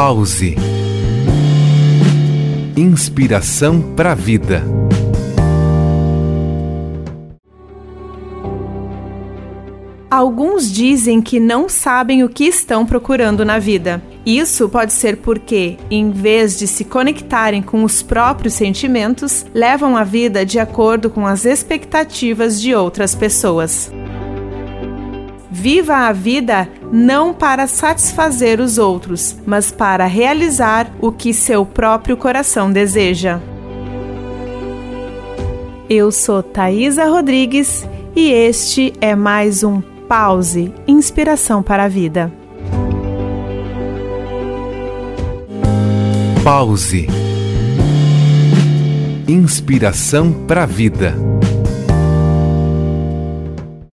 Pause. Inspiração para a vida. Alguns dizem que não sabem o que estão procurando na vida. Isso pode ser porque, em vez de se conectarem com os próprios sentimentos, levam a vida de acordo com as expectativas de outras pessoas. Viva a vida não para satisfazer os outros, mas para realizar o que seu próprio coração deseja. Eu sou Thaisa Rodrigues e este é mais um Pause Inspiração para a Vida. Pause. Inspiração para a vida.